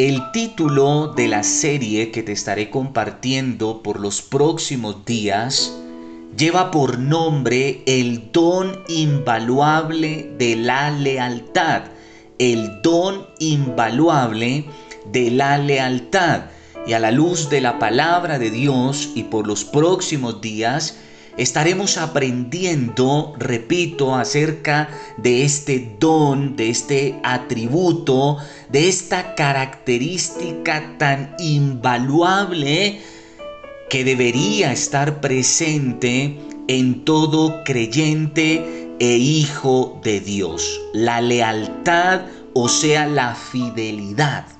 El título de la serie que te estaré compartiendo por los próximos días lleva por nombre el don invaluable de la lealtad. El don invaluable de la lealtad. Y a la luz de la palabra de Dios y por los próximos días, estaremos aprendiendo, repito, acerca de este don, de este atributo, de esta característica tan invaluable que debería estar presente en todo creyente e hijo de Dios. La lealtad, o sea, la fidelidad.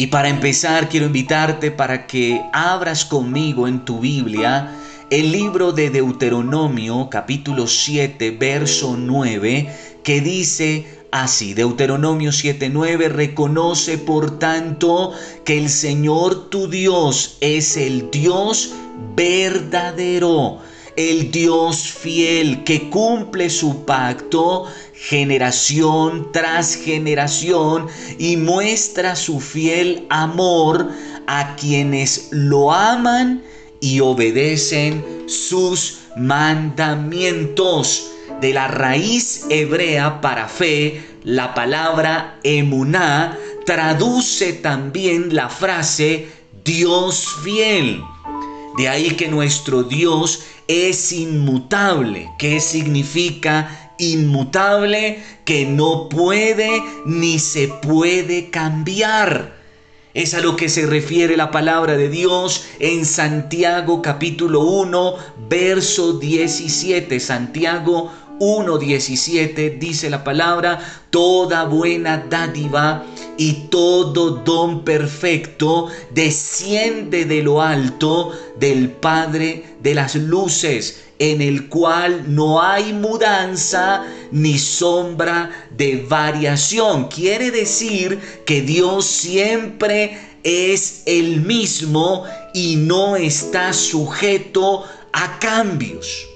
Y para empezar, quiero invitarte para que abras conmigo en tu Biblia el libro de Deuteronomio capítulo 7, verso 9, que dice así, Deuteronomio 7:9, reconoce por tanto que el Señor tu Dios es el Dios verdadero, el Dios fiel que cumple su pacto generación tras generación y muestra su fiel amor a quienes lo aman y obedecen sus mandamientos. De la raíz hebrea para fe, la palabra emuná traduce también la frase Dios fiel. De ahí que nuestro Dios es inmutable. ¿Qué significa inmutable que no puede ni se puede cambiar. Es a lo que se refiere la palabra de Dios en Santiago capítulo 1, verso 17. Santiago 1.17 dice la palabra, toda buena dádiva y todo don perfecto desciende de lo alto del Padre de las luces, en el cual no hay mudanza ni sombra de variación. Quiere decir que Dios siempre es el mismo y no está sujeto a cambios.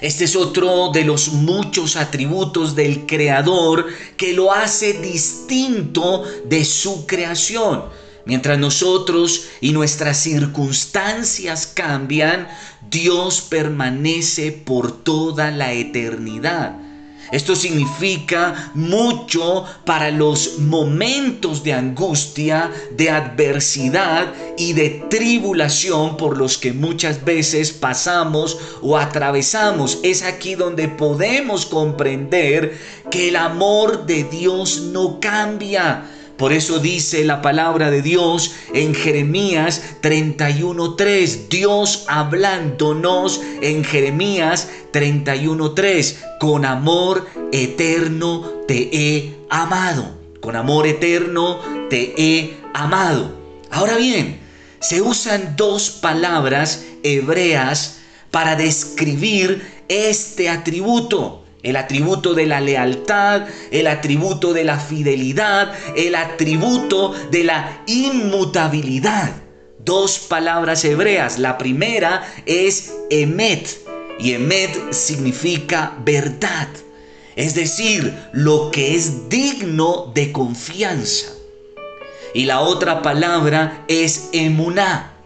Este es otro de los muchos atributos del Creador que lo hace distinto de su creación. Mientras nosotros y nuestras circunstancias cambian, Dios permanece por toda la eternidad. Esto significa mucho para los momentos de angustia, de adversidad y de tribulación por los que muchas veces pasamos o atravesamos. Es aquí donde podemos comprender que el amor de Dios no cambia por eso dice la palabra de Dios en Jeremías 31.3, Dios hablándonos en Jeremías 31.3, con amor eterno te he amado, con amor eterno te he amado. Ahora bien, se usan dos palabras hebreas para describir este atributo el atributo de la lealtad, el atributo de la fidelidad, el atributo de la inmutabilidad. Dos palabras hebreas. La primera es emet y emet significa verdad. Es decir, lo que es digno de confianza. Y la otra palabra es emuná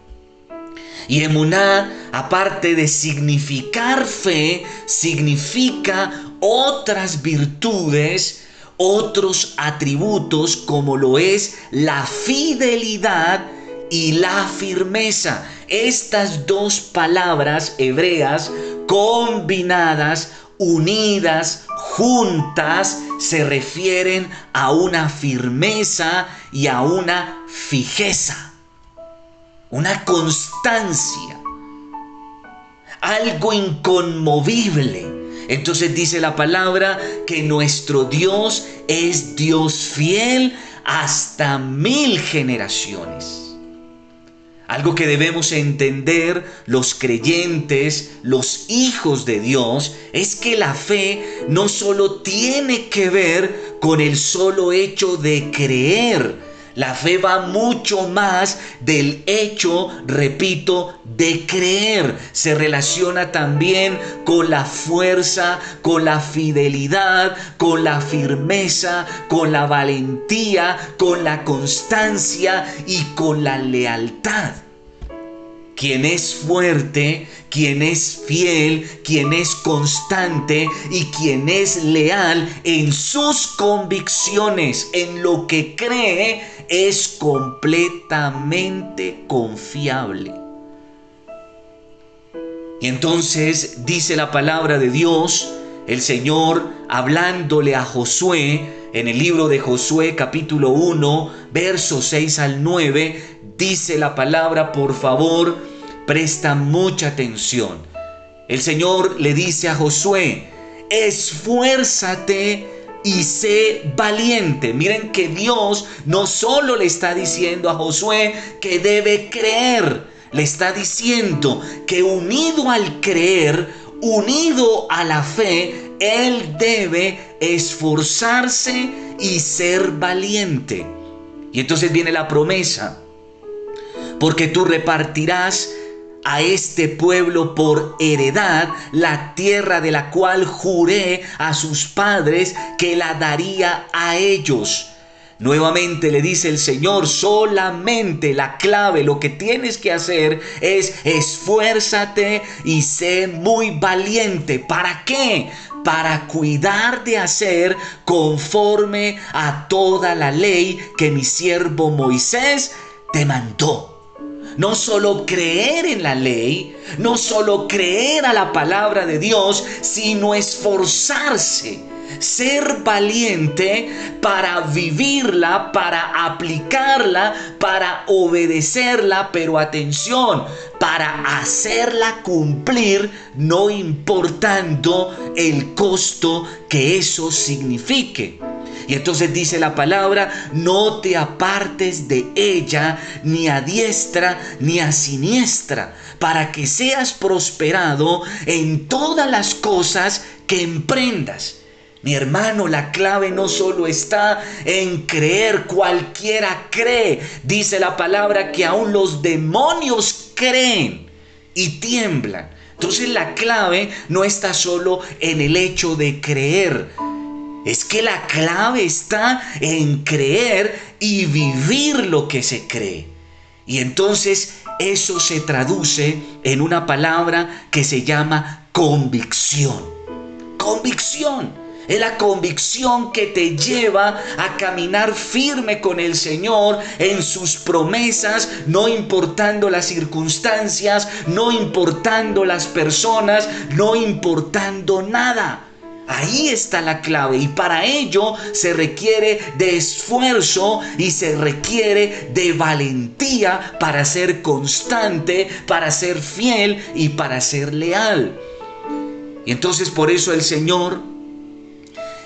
y emuná, aparte de significar fe, significa otras virtudes, otros atributos como lo es la fidelidad y la firmeza. Estas dos palabras hebreas combinadas, unidas, juntas, se refieren a una firmeza y a una fijeza una constancia, algo inconmovible. Entonces dice la palabra que nuestro Dios es Dios fiel hasta mil generaciones. Algo que debemos entender los creyentes, los hijos de Dios, es que la fe no solo tiene que ver con el solo hecho de creer, La fe va mucho más del hecho, repito, de creer. Se relaciona también con la fuerza, con la fidelidad, con la firmeza, con la valentía, con la constancia y con la lealtad. Quien es fuerte, quien es fiel, quien es constante y quien es leal en sus convicciones, en lo que cree, es completamente confiable. Y entonces dice la palabra de Dios, el Señor hablándole a Josué en el libro de Josué capítulo 1, versos 6 al 9, dice la palabra, por favor, presta mucha atención. El Señor le dice a Josué, esfuérzate y sé valiente. Miren que Dios no solo le está diciendo a Josué que debe creer, le está diciendo que unido al creer, unido a la fe, él debe esforzarse y ser valiente. Y entonces viene la promesa, porque tú repartirás a este pueblo por heredad la tierra de la cual juré a sus padres que la daría a ellos. Nuevamente le dice el Señor, solamente la clave, lo que tienes que hacer es esfuérzate y sé muy valiente. ¿Para qué? Para cuidar de hacer conforme a toda la ley que mi siervo Moisés te mandó. No solo creer en la ley, no solo creer a la palabra de Dios, sino esforzarse, ser valiente para vivirla, para aplicarla, para obedecerla, pero atención, para hacerla cumplir, no importando el costo que eso signifique. Y entonces dice la palabra, no te apartes de ella ni a diestra ni a siniestra, para que seas prosperado en todas las cosas que emprendas. Mi hermano, la clave no solo está en creer, cualquiera cree. Dice la palabra que aún los demonios creen y tiemblan. Entonces la clave no está solo en el hecho de creer, es que la clave está en creer y vivir lo que se cree. Y entonces eso se traduce en una palabra que se llama convicción. Convicción. Es la convicción que te lleva a caminar firme con el Señor en sus promesas, no importando las circunstancias, no importando las personas, no importando nada. Ahí está la clave y para ello se requiere de esfuerzo y se requiere de valentía para ser constante, para ser fiel y para ser leal. Y entonces por eso el Señor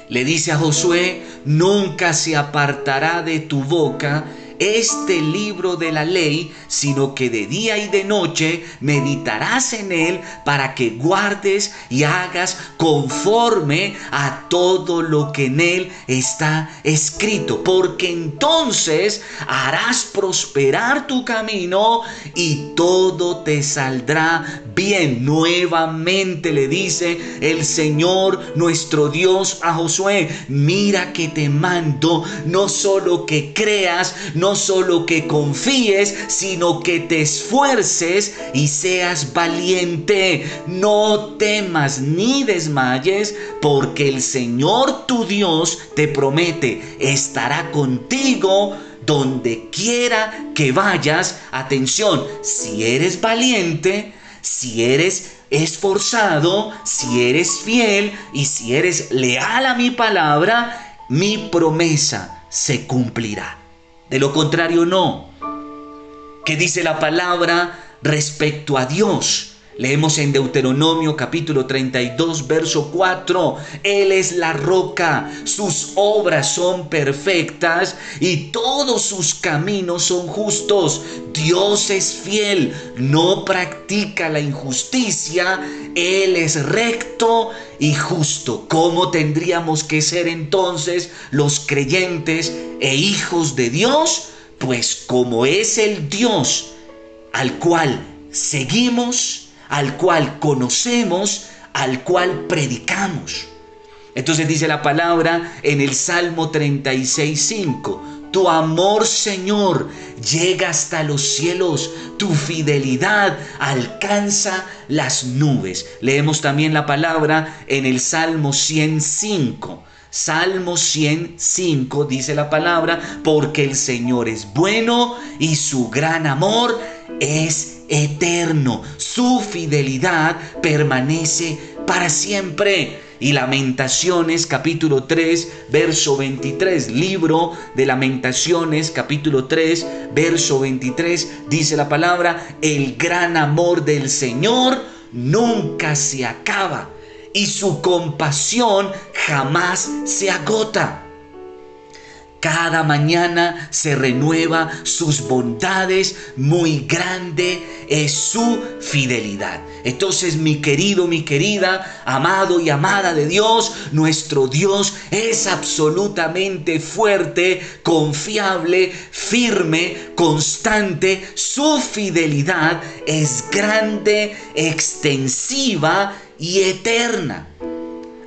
le dice a Josué, nunca se apartará de tu boca este libro de la ley, sino que de día y de noche meditarás en él para que guardes y hagas conforme a todo lo que en él está escrito, porque entonces harás prosperar tu camino y todo te saldrá bien. Nuevamente le dice el Señor nuestro Dios a Josué, mira que te mando no solo que creas, no no solo que confíes, sino que te esfuerces y seas valiente. No temas ni desmayes, porque el Señor tu Dios te promete, estará contigo donde quiera que vayas. Atención, si eres valiente, si eres esforzado, si eres fiel y si eres leal a mi palabra, mi promesa se cumplirá. De lo contrario, no. ¿Qué dice la palabra respecto a Dios? Leemos en Deuteronomio capítulo 32, verso 4. Él es la roca, sus obras son perfectas y todos sus caminos son justos. Dios es fiel, no practica la injusticia, Él es recto y justo. ¿Cómo tendríamos que ser entonces los creyentes e hijos de Dios? pues como es el Dios al cual seguimos, al cual conocemos, al cual predicamos. Entonces dice la palabra en el Salmo 36.5, tu amor Señor llega hasta los cielos, tu fidelidad alcanza las nubes. Leemos también la palabra en el Salmo 105. Salmo 105 dice la palabra, porque el Señor es bueno y su gran amor es eterno. Su fidelidad permanece para siempre. Y Lamentaciones capítulo 3, verso 23, libro de Lamentaciones capítulo 3, verso 23, dice la palabra, el gran amor del Señor nunca se acaba y su compasión jamás se agota. Cada mañana se renueva sus bondades, muy grande es su fidelidad. Entonces, mi querido, mi querida, amado y amada de Dios, nuestro Dios es absolutamente fuerte, confiable, firme, constante. Su fidelidad es grande, extensiva y eterna.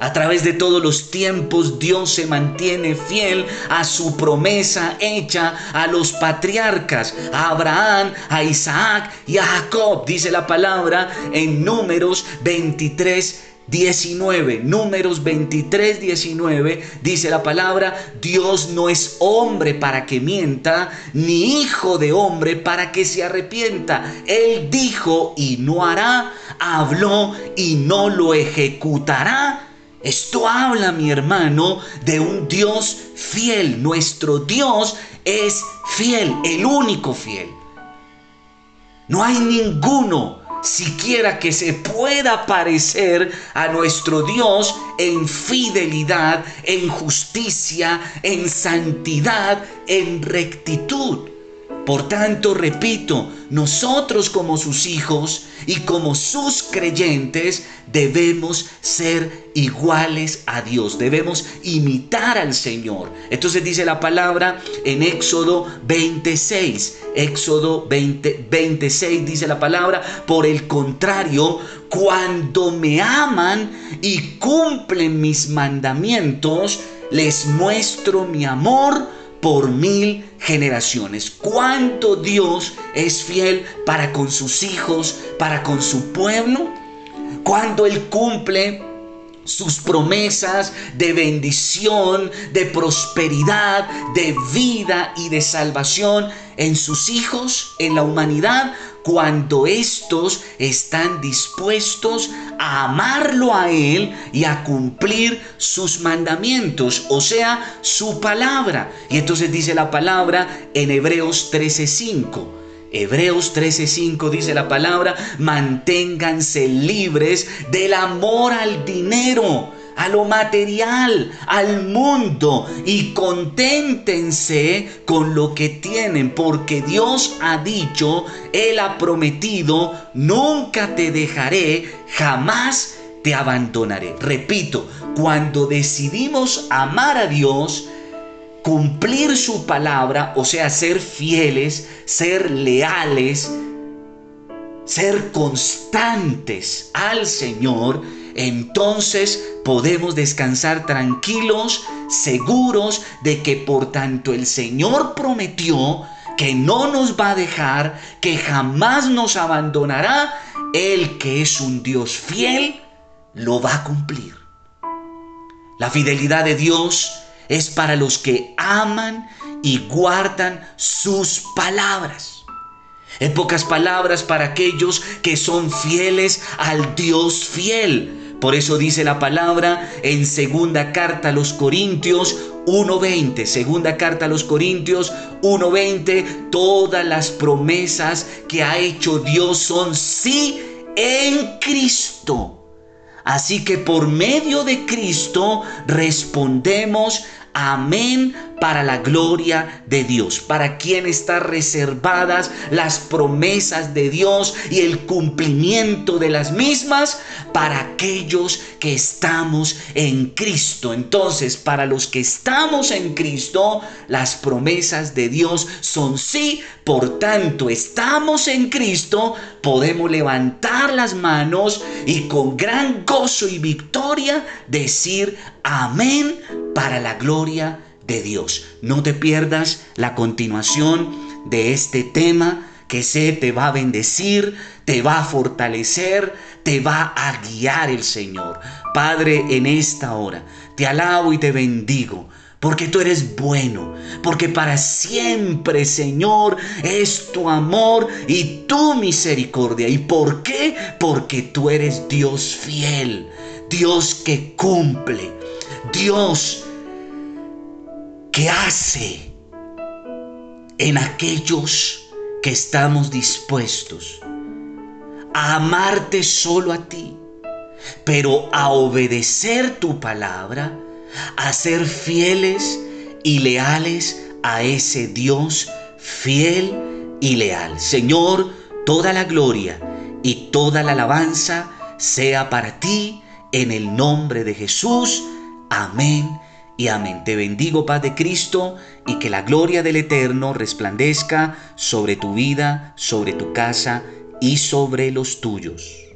A través de todos los tiempos Dios se mantiene fiel a su promesa hecha a los patriarcas, a Abraham, a Isaac y a Jacob, dice la palabra en números 23. 19, números 23, 19, dice la palabra, Dios no es hombre para que mienta, ni hijo de hombre para que se arrepienta. Él dijo y no hará, habló y no lo ejecutará. Esto habla, mi hermano, de un Dios fiel. Nuestro Dios es fiel, el único fiel. No hay ninguno siquiera que se pueda parecer a nuestro Dios en fidelidad, en justicia, en santidad, en rectitud. Por tanto, repito, nosotros como sus hijos y como sus creyentes debemos ser iguales a Dios, debemos imitar al Señor. Entonces dice la palabra en Éxodo 26, Éxodo 20, 26 dice la palabra, por el contrario, cuando me aman y cumplen mis mandamientos, les muestro mi amor por mil generaciones. Cuánto Dios es fiel para con sus hijos, para con su pueblo. Cuando Él cumple sus promesas de bendición, de prosperidad, de vida y de salvación en sus hijos, en la humanidad, cuando estos están dispuestos a amarlo a Él y a cumplir sus mandamientos, o sea, su palabra. Y entonces dice la palabra en Hebreos 13:5. Hebreos 13:5 dice la palabra, manténganse libres del amor al dinero a lo material, al mundo y conténtense con lo que tienen, porque Dios ha dicho, Él ha prometido, nunca te dejaré, jamás te abandonaré. Repito, cuando decidimos amar a Dios, cumplir su palabra, o sea, ser fieles, ser leales, ser constantes al Señor, entonces podemos descansar tranquilos, seguros de que por tanto el Señor prometió que no nos va a dejar, que jamás nos abandonará, el que es un Dios fiel, lo va a cumplir. La fidelidad de Dios es para los que aman y guardan sus palabras. En pocas palabras, para aquellos que son fieles al Dios fiel. Por eso dice la palabra en segunda carta a los Corintios 1.20, segunda carta a los Corintios 1.20, todas las promesas que ha hecho Dios son sí en Cristo. Así que por medio de Cristo respondemos amén para la gloria de Dios, para quien están reservadas las promesas de Dios y el cumplimiento de las mismas para aquellos que estamos en Cristo. Entonces, para los que estamos en Cristo, las promesas de Dios son sí, por tanto, estamos en Cristo, podemos levantar las manos y con gran gozo y victoria decir amén para la gloria de de Dios. No te pierdas la continuación de este tema que sé te va a bendecir, te va a fortalecer, te va a guiar el Señor. Padre, en esta hora te alabo y te bendigo. Porque tú eres bueno, porque para siempre, Señor, es tu amor y tu misericordia. ¿Y por qué? Porque tú eres Dios fiel, Dios que cumple, Dios ¿Qué hace en aquellos que estamos dispuestos a amarte solo a ti, pero a obedecer tu palabra, a ser fieles y leales a ese Dios fiel y leal. Señor, toda la gloria y toda la alabanza sea para ti en el nombre de Jesús. Amén y amén. Te bendigo, paz de Cristo, y que la gloria del Eterno resplandezca sobre tu vida, sobre tu casa y sobre los tuyos.